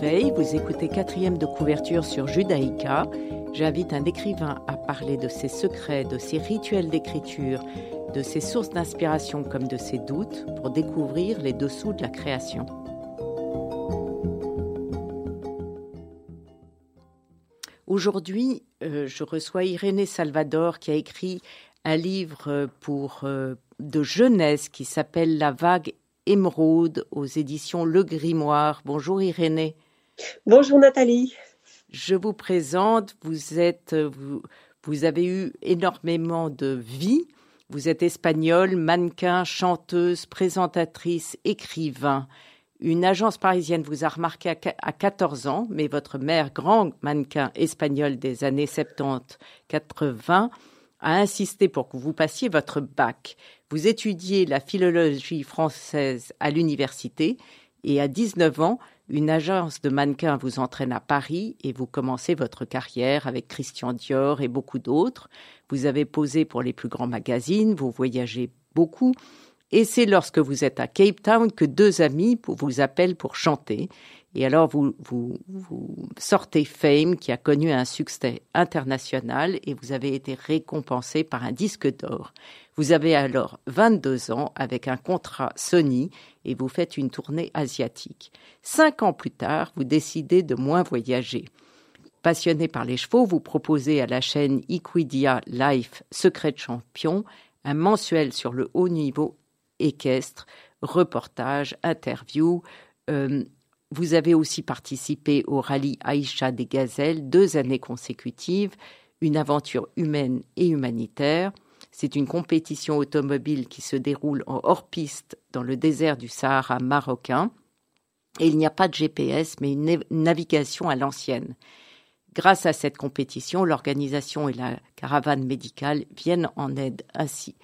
Vous écoutez quatrième de couverture sur Judaïka. J'invite un écrivain à parler de ses secrets, de ses rituels d'écriture, de ses sources d'inspiration comme de ses doutes pour découvrir les dessous de la création. Aujourd'hui, euh, je reçois Irénée Salvador qui a écrit un livre pour, euh, de jeunesse qui s'appelle La vague émeraude aux éditions Le Grimoire. Bonjour Irénée. Bonjour Nathalie. Je vous présente, vous êtes vous, avez eu énormément de vie. Vous êtes espagnole, mannequin, chanteuse, présentatrice, écrivain. Une agence parisienne vous a remarqué à 14 ans, mais votre mère, grand mannequin espagnol des années 70-80, a insisté pour que vous passiez votre bac. Vous étudiez la philologie française à l'université et à 19 ans, une agence de mannequins vous entraîne à Paris et vous commencez votre carrière avec Christian Dior et beaucoup d'autres. Vous avez posé pour les plus grands magazines, vous voyagez beaucoup. Et c'est lorsque vous êtes à Cape Town que deux amis vous appellent pour chanter. Et alors, vous, sortez Fame, qui a connu un succès international, et vous avez été récompensé par un disque d'or. Vous avez alors 22 ans avec un contrat Sony et vous faites une tournée asiatique. Cinq ans plus tard, vous décidez de moins voyager. Passionné par les chevaux, vous proposez à la chaîne Equidia Life Secret Champion un mensuel sur le haut niveau équestre, reportage, interview. Euh, vous avez aussi participé au rallye Aïcha des Gazelles deux années consécutives, une aventure humaine et humanitaire. C'est une compétition automobile qui se déroule en hors-piste dans le désert du Sahara marocain. Et il n'y a pas de GPS, mais une navigation à l'ancienne. Grâce à cette compétition, l'organisation et la caravane médicale viennent en aide ainsi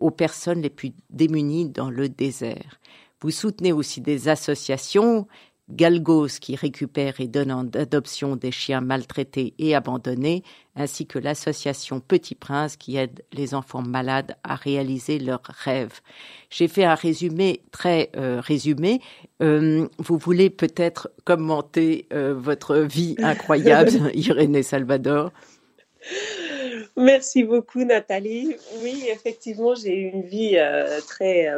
aux personnes les plus démunies dans le désert. Vous soutenez aussi des associations Galgos qui récupère et donne en adoption des chiens maltraités et abandonnés, ainsi que l'association Petit Prince qui aide les enfants malades à réaliser leurs rêves. J'ai fait un résumé très euh, résumé. Euh, vous voulez peut-être commenter euh, votre vie incroyable, Irénée Salvador? Merci beaucoup Nathalie. Oui, effectivement, j'ai eu une vie très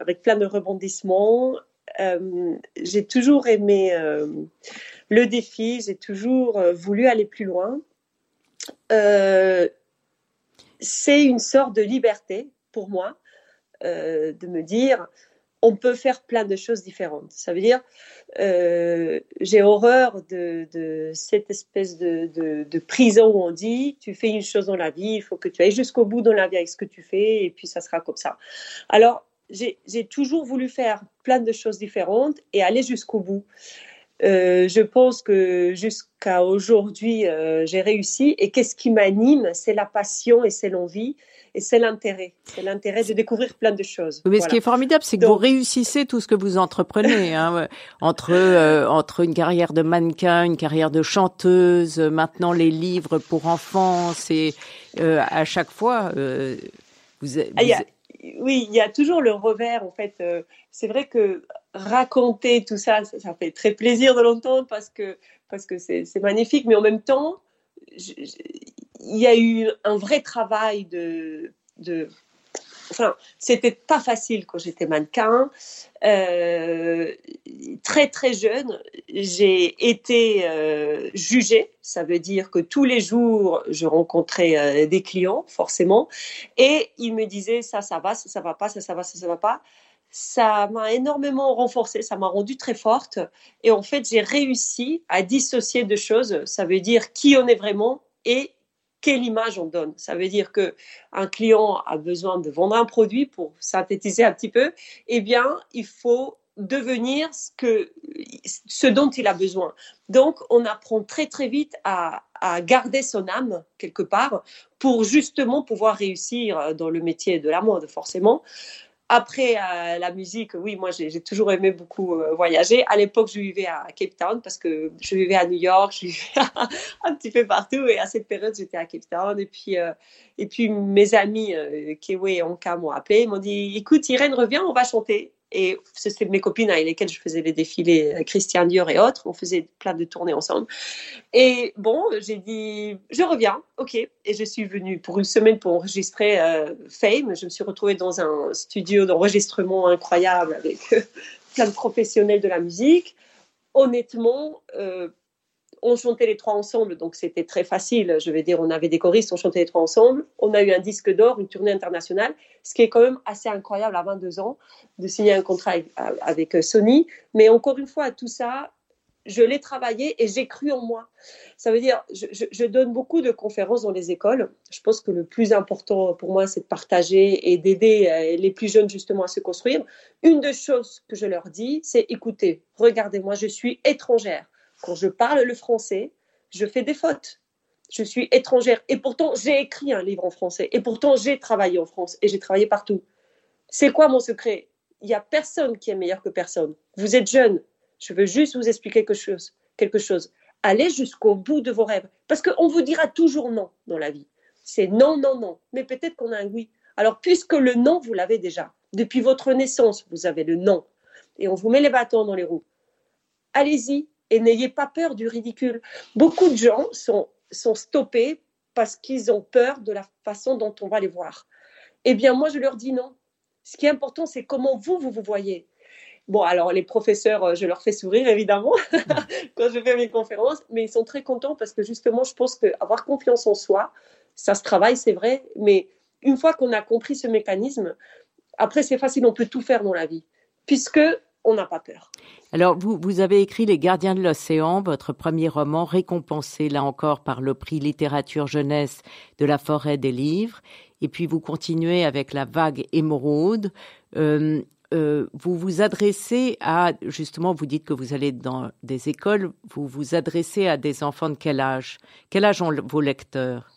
avec plein de rebondissements, euh, j'ai toujours aimé euh, le défi, j'ai toujours euh, voulu aller plus loin. c'est une sorte de liberté pour moi de me dire on peut faire plein de choses différentes. Ça veut dire, j'ai horreur de, cette espèce de, de, prison où on dit, tu fais une chose dans la vie, il faut que tu ailles jusqu'au bout dans la vie avec ce que tu fais, et puis ça sera comme ça. Alors, j'ai toujours voulu faire plein de choses différentes et aller jusqu'au bout. Euh, je pense que jusqu'à aujourd'hui, euh, j'ai réussi. Et qu'est-ce qui m'anime? C'est la passion et c'est l'envie et c'est l'intérêt. C'est l'intérêt de découvrir plein de choses. Mais ce qui est formidable, c'est que vous réussissez tout ce que vous entreprenez. Hein, entre euh, entre une carrière de mannequin, une carrière de chanteuse, maintenant les livres pour enfants, c'est à chaque fois. vous, ah, oui, il y a toujours le revers, en fait. Euh, c'est vrai que raconter tout ça, ça, fait très plaisir de l'entendre parce que parce que c'est magnifique, mais en même temps, il y a eu un vrai travail de, de enfin, c'était pas facile quand j'étais mannequin. Euh, très très jeune, j'ai été euh, jugée. Ça veut dire que tous les jours, je rencontrais euh, des clients, forcément, et ils me disaient ça, ça va, ça, ça va pas, ça, ça va, ça, ça va pas. Ça m'a énormément renforcée, ça m'a rendue très forte. Et en fait, j'ai réussi à dissocier deux choses. Ça veut dire qui on est vraiment et quelle image on donne. Ça veut dire que un client a besoin de vendre un produit pour synthétiser un petit peu. Eh bien, il faut devenir ce, que, ce dont il a besoin. Donc, on apprend très très vite à, à garder son âme quelque part pour justement pouvoir réussir dans le métier de la mode, forcément. Après euh, la musique, oui, moi j'ai toujours aimé beaucoup euh, voyager. À l'époque, je vivais à Cape Town parce que je vivais à New York, je vivais un petit peu partout. Et à cette période, j'étais à Cape Town. Et puis, euh, et puis mes amis Kewe et Anka m'ont appelé. Ils m'ont dit Écoute, Irène, reviens, on va chanter. Et c'était mes copines avec lesquelles je faisais les défilés euh, Christian Dior et autres. On faisait plein de tournées ensemble. Et bon, j'ai dit, je reviens, ok. Et je suis venue pour une semaine pour enregistrer euh, Fame. Je me suis retrouvée dans un studio d'enregistrement incroyable avec plein de professionnels de la musique. Honnêtement, on chantait les trois ensemble, donc c'était très facile. Je vais dire, on avait des choristes, on chantait les trois ensemble. On a eu un disque d'or, une tournée internationale, ce qui est quand même assez incroyable à 22 ans de signer un contrat avec, euh, Sony. Mais encore une fois, tout ça, je l'ai travaillé et j'ai cru en moi. Ça veut dire, je, donne beaucoup de conférences dans les écoles. Je pense que le plus important pour moi, c'est de partager et d'aider euh, les plus jeunes justement à se construire. Une des choses que je leur dis, c'est écoutez, regardez-moi, je suis étrangère quand je parle le français, je fais des fautes. Je suis étrangère. Et pourtant, j'ai écrit un livre en français. Et pourtant, j'ai travaillé en France. Et j'ai travaillé partout. C'est quoi mon secret? Il n'y a personne qui est meilleur que personne. Vous êtes jeune. Je veux juste vous expliquer quelque chose. Quelque chose. Allez jusqu'au bout de vos rêves. Parce qu'on vous dira toujours non dans la vie. C'est non, non, non. Mais peut-être qu'on a un oui. Alors, puisque le non, vous l'avez déjà. Depuis votre naissance, vous avez le non. Et on vous met les bâtons dans les roues. Allez-y, et n'ayez pas peur du ridicule. Beaucoup de gens sont, sont stoppés parce qu'ils ont peur de la façon dont on va les voir. Eh bien, moi, je leur dis non. Ce qui est important, c'est comment vous, vous vous voyez. Bon, alors les professeurs, euh, je leur fais sourire évidemment quand je fais mes conférences, mais ils sont très contents parce que justement, je pense qu'avoir confiance en soi, ça se travaille, c'est vrai, mais une fois qu'on a compris ce mécanisme, après c'est facile, on peut tout faire dans la vie, puisque on n'a pas peur. Alors, vous, vous avez écrit Les Gardiens de l'Océan, votre premier roman, récompensé là encore par le prix littérature jeunesse de la forêt des livres. Et puis vous continuez avec La vague émeraude. Euh, euh, vous vous adressez à, justement, vous dites que vous allez dans des écoles, vous vous adressez à des enfants de quel âge? Quel âge ont vos lecteurs?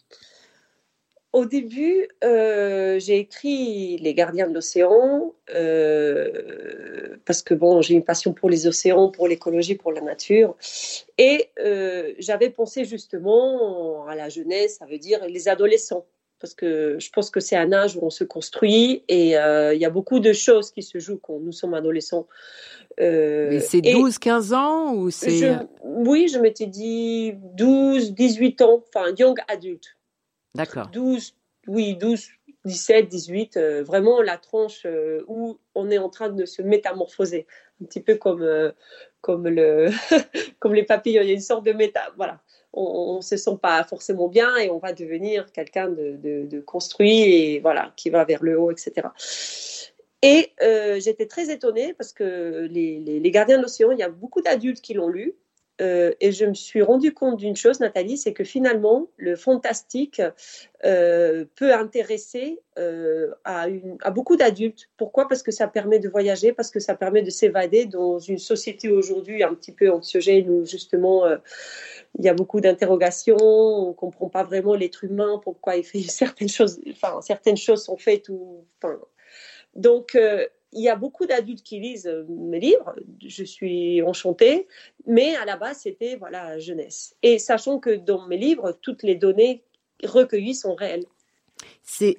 Au début, euh, j'ai écrit Les Gardiens de l'océan euh, parce que bon, j'ai une passion pour les océans, pour l'écologie, pour la nature, et euh, j'avais pensé justement à la jeunesse, ça veut dire les adolescents, parce que je pense que c'est un âge où on se construit et il y a beaucoup de choses qui se jouent quand nous sommes adolescents. c'est 12-15 ans ou c'est Oui, je m'étais dit 12, 18 ans, enfin young adulte. D'accord. 12, oui, 12, 17, 18, vraiment la tranche euh, où on est en train de se métamorphoser. Un petit peu comme, euh, comme, le comme les papillons, il y a une sorte de méta. Voilà. On ne se sent pas forcément bien et on va devenir quelqu'un de, de, construit et voilà, qui va vers le haut, etc. Et euh, j'étais très étonnée parce que les, les, les Gardiens de l'Océan, il y a beaucoup d'adultes qui l'ont lu euh, et je me suis rendu compte d'une chose, Nathalie, c'est que finalement, le fantastique euh, peut intéresser euh, à, beaucoup d'adultes. Pourquoi? Parce que ça permet de voyager, parce que ça permet de s'évader dans une société aujourd'hui un petit peu anxiogène où justement il y a beaucoup d'interrogations, on ne comprend pas vraiment l'être humain, pourquoi il fait certaines choses, enfin certaines choses sont faites donc il y a beaucoup d'adultes qui lisent euh, mes livres, je suis enchantée, mais à la base, c'était voilà, jeunesse. Et sachant que dans mes livres, toutes les données recueillies sont réelles. C'est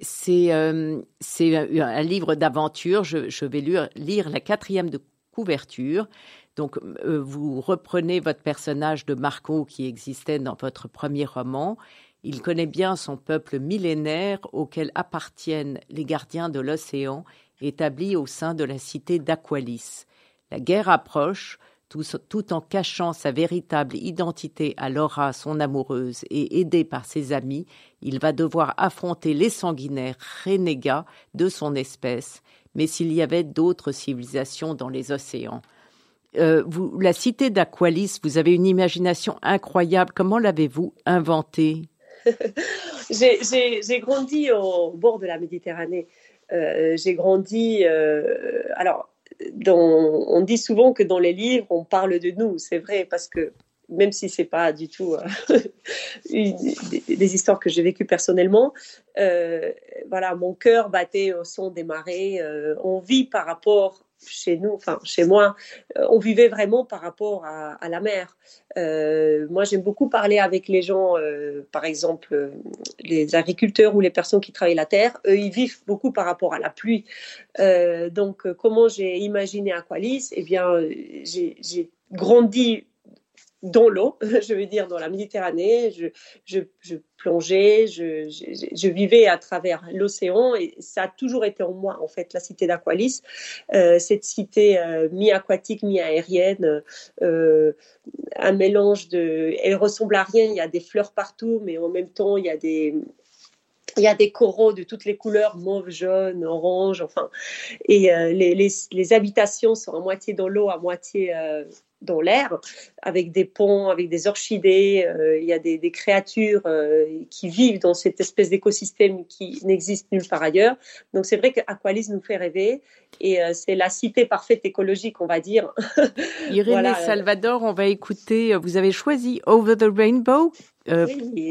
euh, un livre d'aventure. Je, vais lire, la quatrième de couverture. Donc, euh, vous reprenez votre personnage de Marco qui existait dans votre premier roman. Il connaît bien son peuple millénaire auquel appartiennent les gardiens de l'océan établi au sein de la cité d'Aqualis. La guerre approche, tout, en cachant sa véritable identité à Laura, son amoureuse, et aidé par ses amis, il va devoir affronter les sanguinaires renégats de son espèce, mais s'il y avait d'autres civilisations dans les océans. Euh, vous, la cité d'Aqualis, vous avez une imagination incroyable. Comment l'avez-vous inventée? J'ai grandi au bord de la Méditerranée. Euh, j'ai grandi. Euh, alors, on dit souvent que dans les livres, on parle de nous. C'est vrai parce que même si c'est pas du tout euh, des, histoires que j'ai vécues personnellement, voilà, mon cœur battait au son des marées. on vit par rapport chez nous, enfin chez moi, euh, on vivait vraiment par rapport à, la mer. Euh, moi, j'aime beaucoup parler avec les gens, par exemple les agriculteurs ou les personnes qui travaillent la terre. Eux, ils vivent beaucoup par rapport à la pluie. donc, comment j'ai imaginé Aqualis? Eh bien, j'ai grandi dans l'eau, je veux dire dans la Méditerranée. Je, plongeais, je, vivais à travers l'océan et ça a toujours été en moi, en fait, la cité d'Aqualis, euh, cette cité euh, mi-aquatique, mi-aérienne, euh, un mélange de... Elle ressemble à rien, il y a des fleurs partout, mais en même temps, il y a des coraux de toutes les couleurs, mauve, jaune, orange, enfin. Et les, habitations sont à moitié dans l'eau, à moitié dans l'air, avec des ponts, avec des orchidées. Euh, il y a des, créatures euh, qui vivent dans cette espèce d'écosystème qui n'existe nulle part ailleurs. Donc c'est vrai qu'Aqualis nous fait rêver et euh, c'est la cité parfaite écologique, on va dire. Irénée Salvador, on va écouter. Vous avez choisi Over the Rainbow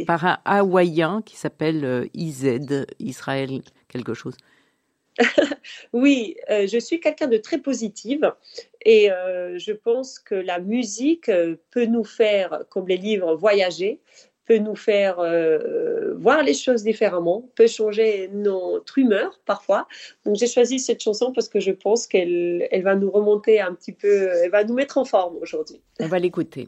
par un Hawaïen qui s'appelle IZ, Israël quelque chose. oui, euh, je suis quelqu'un de très positive et euh, je pense que la musique euh, peut nous faire, comme les livres, voyager, peut nous faire voir les choses différemment, peut changer notre humeur parfois. Donc j'ai choisi cette chanson parce que je pense qu'elle elle va nous remonter un petit peu, elle va nous mettre en forme aujourd'hui. On va l'écouter.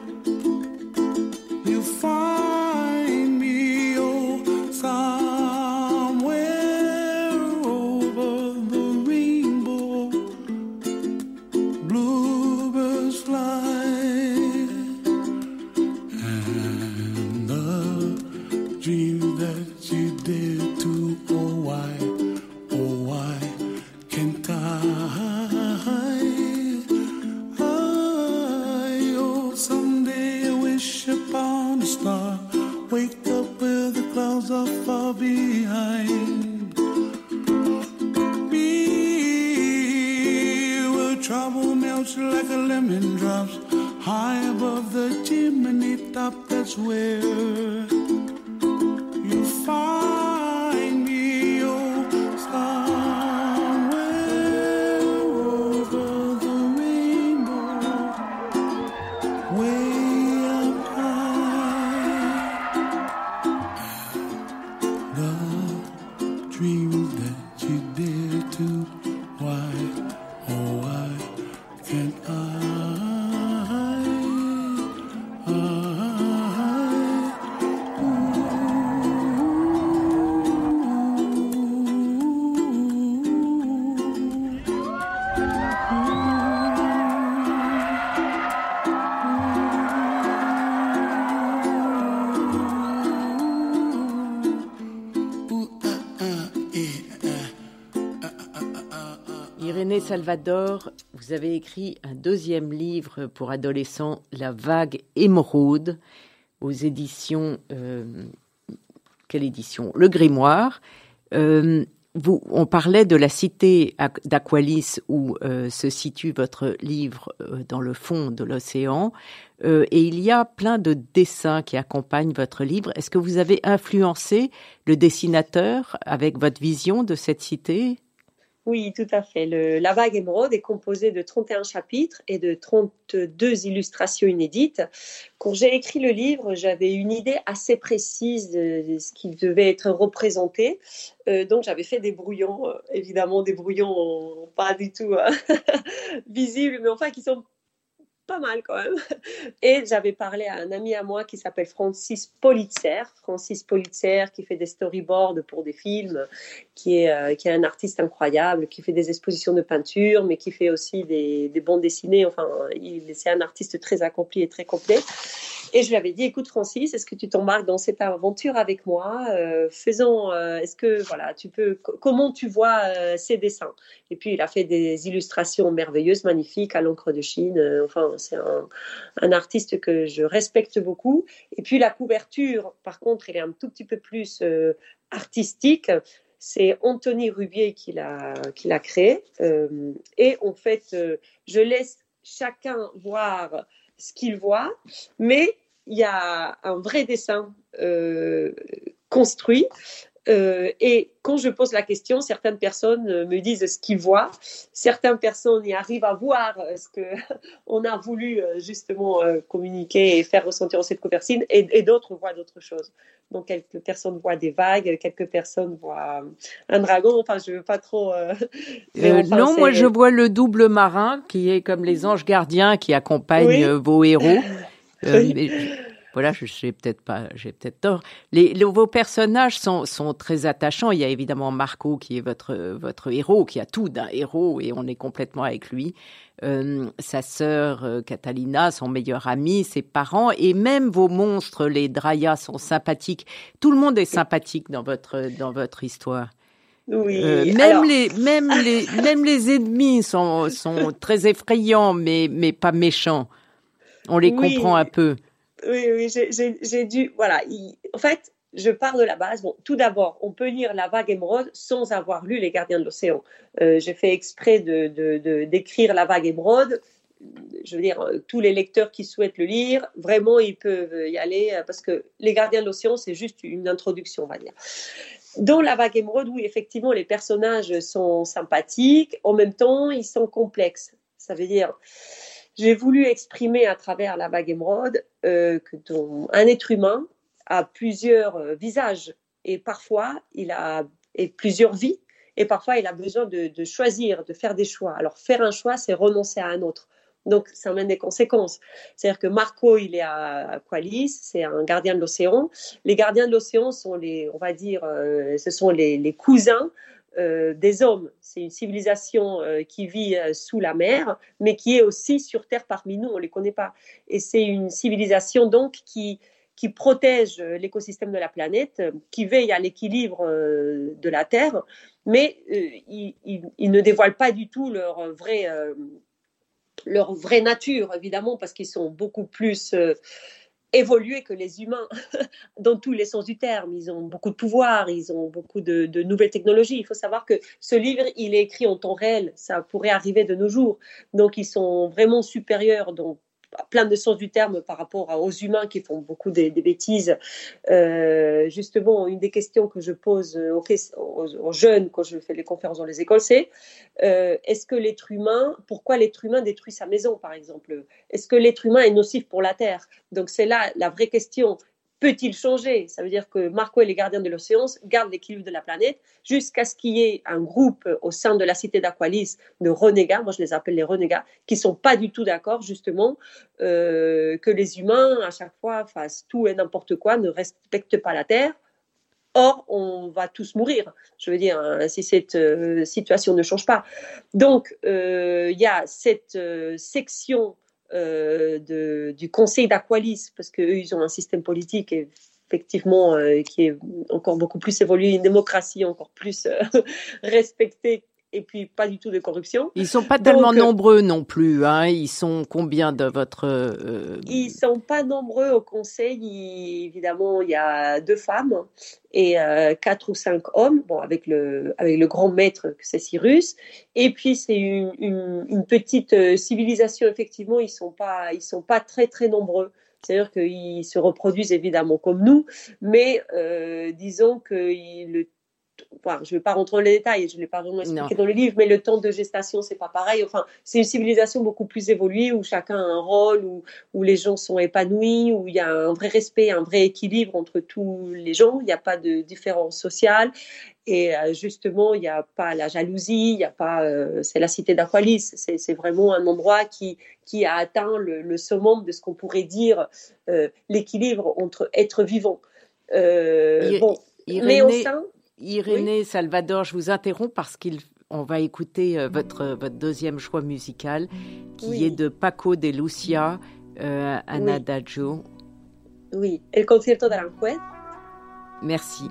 Salvador, vous avez écrit un deuxième livre pour adolescents, La vague émeraude, aux éditions. Euh, quelle édition? Le Grimoire. Euh, on parlait de la cité d'Aqualis où euh, se situe votre livre dans le fond de l'océan. et il y a plein de dessins qui accompagnent votre livre. Est-ce que vous avez influencé le dessinateur avec votre vision de cette cité? Oui, tout à fait. La vague émeraude est composée de 31 chapitres et de 32 illustrations inédites. Quand j'ai écrit le livre, j'avais une idée assez précise de ce qui devait être représenté. Euh, donc j'avais fait des brouillons, euh, évidemment des brouillons pas du tout euh, visibles, mais enfin qui sont pas mal quand même. Et j'avais parlé à un ami à moi qui s'appelle Francis Politzer. Francis Politzer qui fait des storyboards pour des films, qui est, euh, qui est un artiste incroyable, qui fait des expositions de peinture, mais qui fait aussi des, des bandes dessinées. Enfin, c'est un artiste très accompli et très complet. Et je lui avais dit, écoute Francis, est-ce que tu t'embarques dans cette aventure avec moi? Euh, Faisons, euh, est-ce que voilà, tu peux, comment tu vois euh, ces dessins? Et puis il a fait des illustrations merveilleuses, magnifiques à l'encre de Chine. Euh, enfin, c'est un, artiste que je respecte beaucoup. Et puis la couverture, par contre, elle est un tout petit peu plus artistique. C'est Anthony Rubier qui l'a qui l'a créé. et en fait, je laisse chacun voir ce qu'il voit, mais il y a un vrai dessin euh, construit. Euh, et quand je pose la question, certaines personnes me disent ce qu'ils voient, certaines personnes y arrivent à voir ce que on a voulu euh, justement communiquer et faire ressentir en cette couverture, et, d'autres voient d'autres choses. Donc quelques personnes voient des vagues, quelques personnes voient un dragon. Enfin, je veux pas trop. non, moi je vois le double marin qui est comme les anges gardiens qui accompagnent vos héros. Euh, voilà, je sais peut-être pas, j'ai peut-être tort. Les, vos personnages sont, sont très attachants. Il y a évidemment Marco qui est votre votre héros, qui a tout d'un héros et on est complètement avec lui. Euh, sa sœur euh, Catalina, son meilleur ami, ses parents et même vos monstres, les Draya, sont sympathiques. Tout le monde est sympathique dans votre dans votre histoire. Oui. même les même les même les ennemis sont sont très effrayants, mais mais pas méchants. On les comprend un peu. Oui, oui, j'ai dû. Voilà. en fait, je pars de la base. Bon, tout d'abord, on peut lire La vague émeraude sans avoir lu Les gardiens de l'océan. Euh, j'ai fait exprès de, d'écrire La vague émeraude. Je veux dire, tous les lecteurs qui souhaitent le lire, vraiment, ils peuvent y aller euh, parce que Les gardiens de l'océan, c'est juste une introduction, on va dire. Dans La vague émeraude, oui, effectivement, les personnages sont sympathiques. En même temps, ils sont complexes. Ça veut dire j'ai voulu exprimer à travers la vague émeraude euh, que un être humain a plusieurs euh, visages et parfois il a et plusieurs vies et parfois il a besoin de, choisir, de faire des choix. Alors faire un choix, c'est renoncer à un autre. Donc, ça amène des conséquences. C'est-à-dire que Marco, il est à Qualis, c'est un gardien de l'océan. Les gardiens de l'océan sont les, on va dire, euh, ce sont les, cousins des hommes. C'est une civilisation euh, qui vit euh, sous la mer, mais qui est aussi sur Terre parmi nous, on ne les connaît pas. Et c'est une civilisation donc qui, qui protège l'écosystème de la planète, qui veille à l'équilibre de la Terre, mais ils, ils, ne dévoilent pas du tout leur leur vraie nature, évidemment, parce qu'ils sont beaucoup plus évoluer que les humains dans tous les sens du terme. Ils ont beaucoup de pouvoir, ils ont beaucoup de, nouvelles technologies. Il faut savoir que ce livre, il est écrit en temps réel. Ça pourrait arriver de nos jours. Donc, ils sont vraiment supérieurs. Donc, plein de sens du terme par rapport aux humains qui font beaucoup des, bêtises. Euh, justement, une des questions que je pose aux, aux, jeunes quand je fais les conférences dans les écoles, c'est euh, est-ce que l'être humain, pourquoi l'être humain détruit sa maison, par exemple? Est-ce que l'être humain est nocif pour la Terre? Donc c'est là la vraie question peut-il changer? Ça veut dire que Marco et les gardiens de l'océan gardent l'équilibre de la planète jusqu'à ce qu'il y ait un groupe au sein de la cité d'Aqualis de renégats, moi je les appelle les renégats, qui sont pas du tout d'accord justement euh, que les humains à chaque fois fassent tout et n'importe quoi, ne respectent pas la Terre. Or, on va tous mourir. Je veux dire, hein, si cette euh, situation ne change pas. Donc, euh, il y a cette section euh, de, du Conseil d'Aqualis, parce qu'eux, ils ont un système politique effectivement euh, qui est encore beaucoup plus évolué, une démocratie encore plus euh, respectée et puis pas du tout de corruption. Ils sont pas tellement nombreux non plus. Hein. Ils sont combien de votre euh... Ils sont pas nombreux au conseil. évidemment, il y a deux femmes et euh, quatre ou cinq hommes. Bon, avec le avec le grand maître que c'est Cyrus. Et puis c'est une, une, une, petite euh, civilisation. Effectivement, ils sont pas ils sont pas très très nombreux. C'est-à-dire qu'ils se reproduisent évidemment comme nous, mais euh, disons que le je ne vais pas rentrer dans les détails, je ne l'ai pas vraiment expliqué dans le livre, mais le temps de gestation, c'est pas pareil. Enfin, c'est une civilisation beaucoup plus évoluée où chacun a un rôle, où, où les gens sont épanouis, où il y a un vrai respect, un vrai équilibre entre tous les gens. Il n'y a pas de différence sociale. Et euh, justement, il n'y a pas la jalousie, il n'y a pas. Euh, c'est la cité d'Aqualis. C'est vraiment un endroit qui, qui a atteint le, summum de ce qu'on pourrait dire euh, l'équilibre entre être vivant. bon, mais au sein Irénée Salvador, je vous interromps parce qu'on va écouter euh, votre, votre deuxième choix musical qui est de Paco de Lucia, euh, Anadagio. Oui, El concierto d'Aranjuez. Merci.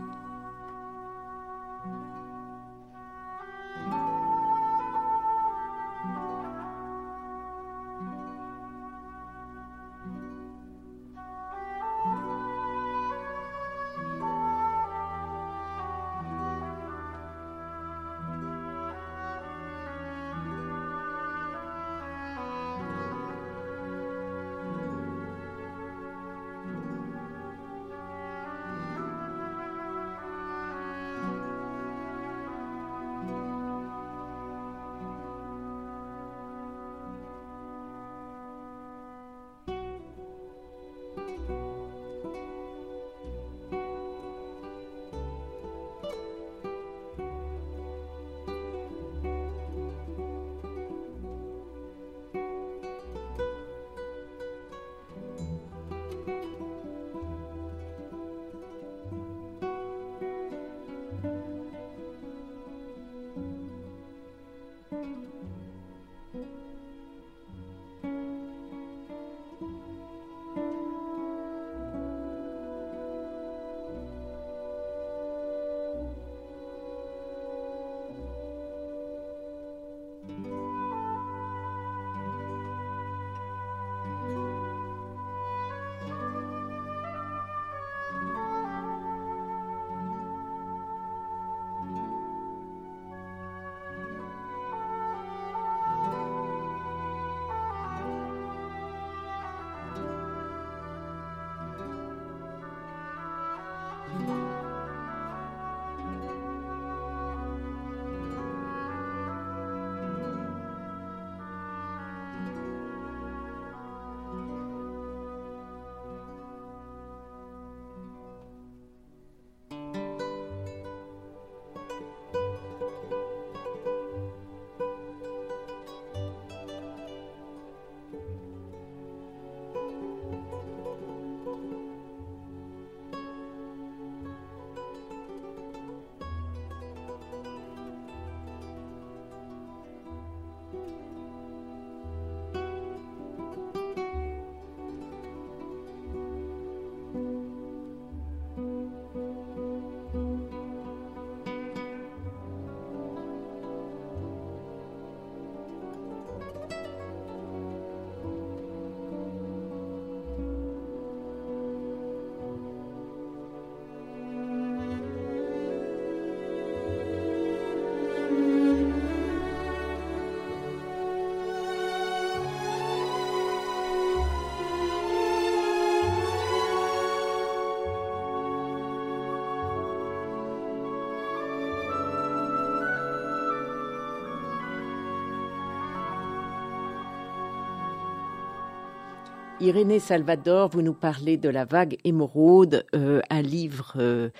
Irénée Salvador, vous nous parlez de La vague émeraude, euh, un livre euh,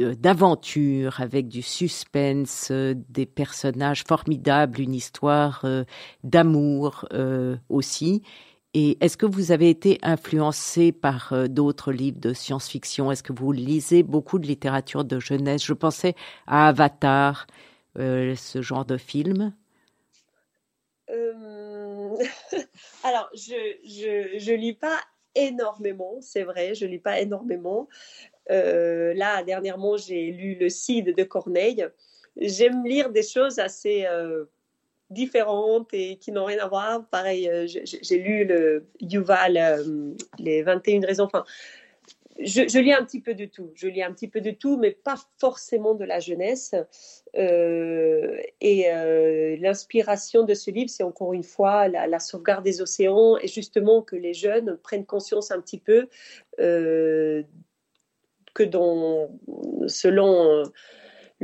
euh, d'aventure avec du suspense, des personnages formidables, une histoire d'amour aussi. Et est-ce que vous avez été influencé par d'autres livres de science-fiction? Est-ce que vous lisez beaucoup de littérature de jeunesse? Je pensais à Avatar, ce genre de film. Alors, je, je, je, lis pas énormément, c'est vrai, je lis pas énormément. Euh, là, dernièrement, j'ai lu Le Cid de Corneille. j'aime lire des choses assez différentes et qui n'ont rien à voir. Pareil, j'ai lu le Yuval, les 21 raisons. Je, lis un petit peu de tout. Je lis un petit peu de tout, mais pas forcément de la jeunesse. Euh, et euh, l'inspiration de ce livre, c'est encore une fois la, sauvegarde des océans et justement que les jeunes prennent conscience un petit peu euh, que dans, selon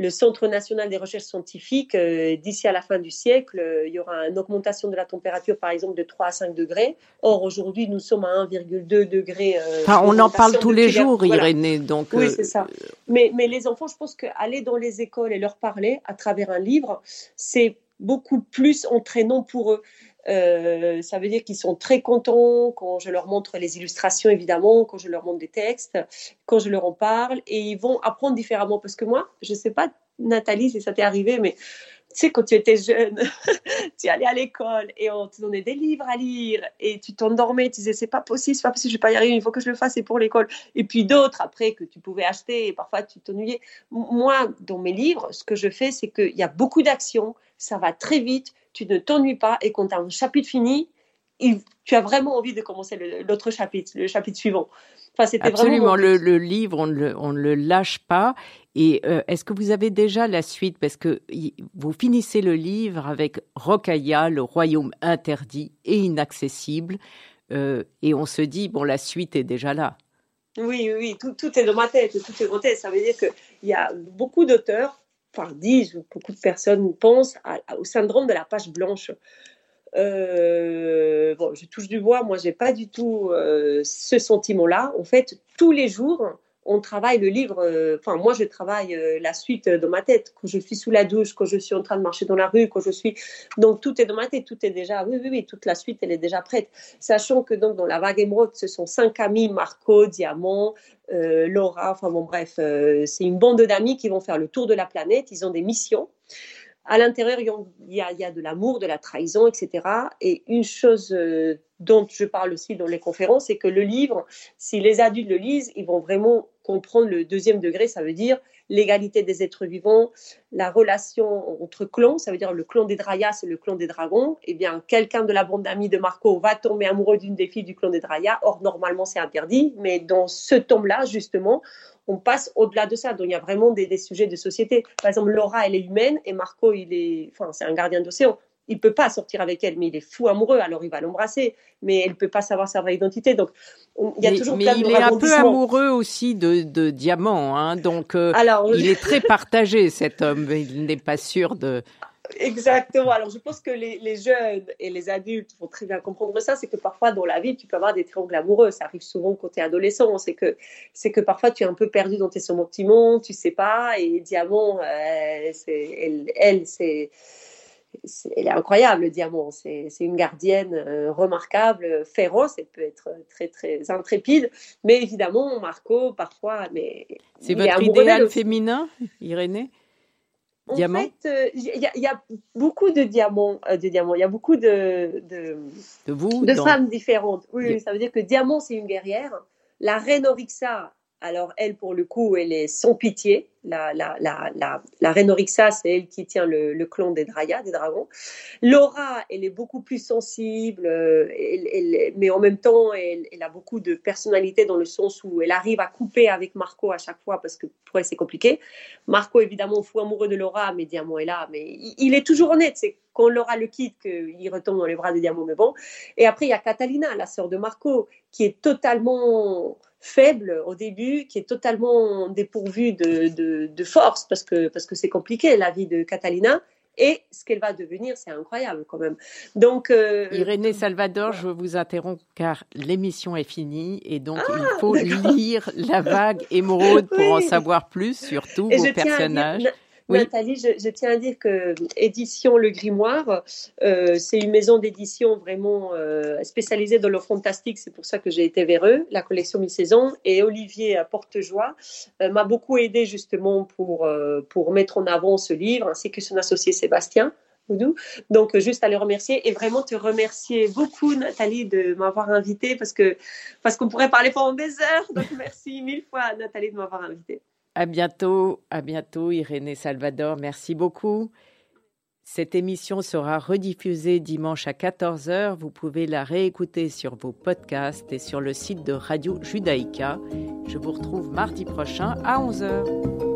le Centre national des recherches scientifiques, euh, d'ici à la fin du siècle, euh, il y aura une augmentation de la température, par exemple, de 3 à 5 degrés. Or, aujourd'hui, nous sommes à 1,2 degré. Euh, on en parle tous les jours, Irénée. Donc, oui, c'est ça. Mais, mais les enfants, je pense qu'aller dans les écoles et leur parler à travers un livre, c'est beaucoup plus entraînant pour eux. Ça veut dire qu'ils sont très contents quand je leur montre les illustrations, évidemment, quand je leur montre des textes, quand je leur en parle, et ils vont apprendre différemment. Parce que moi, je ne sais pas, Nathalie, si ça t'est arrivé, mais sais, quand tu étais jeune, tu allais à l'école et on te donnait des livres à lire et tu t'endormais, tu disais c'est pas possible, c'est pas possible, je vais pas y arriver, il faut que je le fasse, c'est pour l'école. Et puis d'autres après que tu pouvais acheter et parfois tu t'ennuyais. Moi, dans mes livres, ce que je fais, c'est qu'il y a beaucoup d'actions, ça va très vite, tu ne t'ennuies pas et quand tu as un chapitre fini, tu as vraiment envie de commencer l'autre chapitre, le chapitre suivant. Enfin, Absolument, le, le, livre, on ne on le lâche pas. Et euh, est-ce que vous avez déjà la suite? Parce que vous finissez le livre avec Rokaya, le royaume interdit et inaccessible. Euh, et on se dit, bon, la suite est déjà là. Oui, oui, tout, tout, est dans ma tête, tout est dans ma tête. Ça veut dire qu'il y a beaucoup d'auteurs, enfin disent, beaucoup de personnes pensent au syndrome de la page blanche. Euh, bon, je touche du bois, moi, j'ai pas du tout euh, ce sentiment-là. En fait, tous les jours, on travaille le livre. Euh, enfin, moi, je travaille la suite dans ma tête. Quand je suis sous la douche, quand je suis en train de marcher dans la rue, quand je suis. Donc, tout est dans ma tête. Tout est déjà. Oui, oui, oui. Toute la suite, elle est déjà prête. Sachant que donc dans la vague émeraude, ce sont cinq amis Marco, Diamant, Laura. Enfin bon, bref, c'est une bande d'amis qui vont faire le tour de la planète. Ils ont des missions à l'intérieur, il y, a, de l'amour, de la trahison, etc. Et une chose euh, dont je parle aussi dans les conférences, c'est que le livre, si les adultes le lisent, ils vont vraiment comprendre le deuxième degré, ça veut dire l'égalité des êtres vivants, la relation entre clans, ça veut dire le clan des Drayas et le clan des dragons. Eh bien, quelqu'un de la bande d'amis de Marco va tomber amoureux d'une des filles du clan des Drayas. Or, normalement, c'est interdit, mais dans ce tome-là, justement, on passe au-delà de ça. Donc il y a vraiment des, sujets de société. Par exemple, Laura, elle est humaine et Marco, il est, enfin, c'est un gardien d'océan. Il peut pas sortir avec elle, mais il est fou amoureux, alors il va l'embrasser, mais elle peut pas savoir sa vraie identité. Donc il y a toujours mais il est un peu amoureux aussi de, de Diamant, hein, donc euh, alors, il est très partagé cet homme. Il n'est pas sûr de Exactement. Alors, je pense que les, jeunes et les adultes vont très bien comprendre ça. C'est que parfois, dans la vie, tu peux avoir des triangles amoureux. Ça arrive souvent quand tu es adolescent. C'est que, c'est que parfois, tu es un peu perdu dans tes sentiments, tu sais pas. Et Diamant, euh, elle, elle c'est, elle est incroyable, Diamant. C'est, une gardienne euh, remarquable, féroce. Elle peut être très, très intrépide. Mais évidemment, Marco, parfois, mais. C'est votre idéal féminin, Irénée? En fait, euh, il y, a beaucoup de diamants, euh, de diamants. Il y a beaucoup de de, de, vous, de femmes différentes. Oui, ça veut dire que Diamant c'est une guerrière. La reine Orixa, alors elle pour le coup, elle est sans pitié la, la, la, la, la c'est elle qui tient le, le, clan des Drayas, des dragons. Laura, elle est beaucoup plus sensible, euh, mais en même temps, elle, elle, a beaucoup de personnalité dans le sens où elle arrive à couper avec Marco à chaque fois parce que pour elle, c'est compliqué. Marco, évidemment, fou amoureux de Laura, mais Diamant est là, mais il, est toujours honnête. C'est quand Laura le quitte qu'il retombe dans les bras de Diamant, mais bon. Et après, il y a Catalina, la sœur de Marco, qui est totalement faible au début, qui est totalement dépourvue de, de, force, parce que parce que c'est compliqué la vie de Catalina. Et ce qu'elle va devenir, c'est incroyable quand même. Donc, euh, Irénée Salvador, je vous interromps car l'émission est finie et donc il ah, faut lire La Vague émeraude pour en savoir plus sur tous vos personnages. Nathalie, je, tiens à dire que Édition Le Grimoire, euh, c'est une maison d'édition vraiment euh, spécialisée dans le fantastique. C'est pour ça que j'ai été vers eux, la collection Mi-Saison. Et Olivier Portejoie euh, m'a beaucoup aidé justement pour, pour mettre en avant ce livre, ainsi que son associé Sébastien. Donc, juste à le remercier et vraiment te remercier beaucoup, Nathalie, de m'avoir invité parce que parce qu'on pourrait parler pendant des heures. Donc, merci mille fois, Nathalie, de m'avoir invité. À bientôt, à bientôt, Irénée Salvador. Merci beaucoup. Cette émission sera rediffusée dimanche à 14h. Vous pouvez la réécouter sur vos podcasts et sur le site de Radio Judaïka. Je vous retrouve mardi prochain à 11h.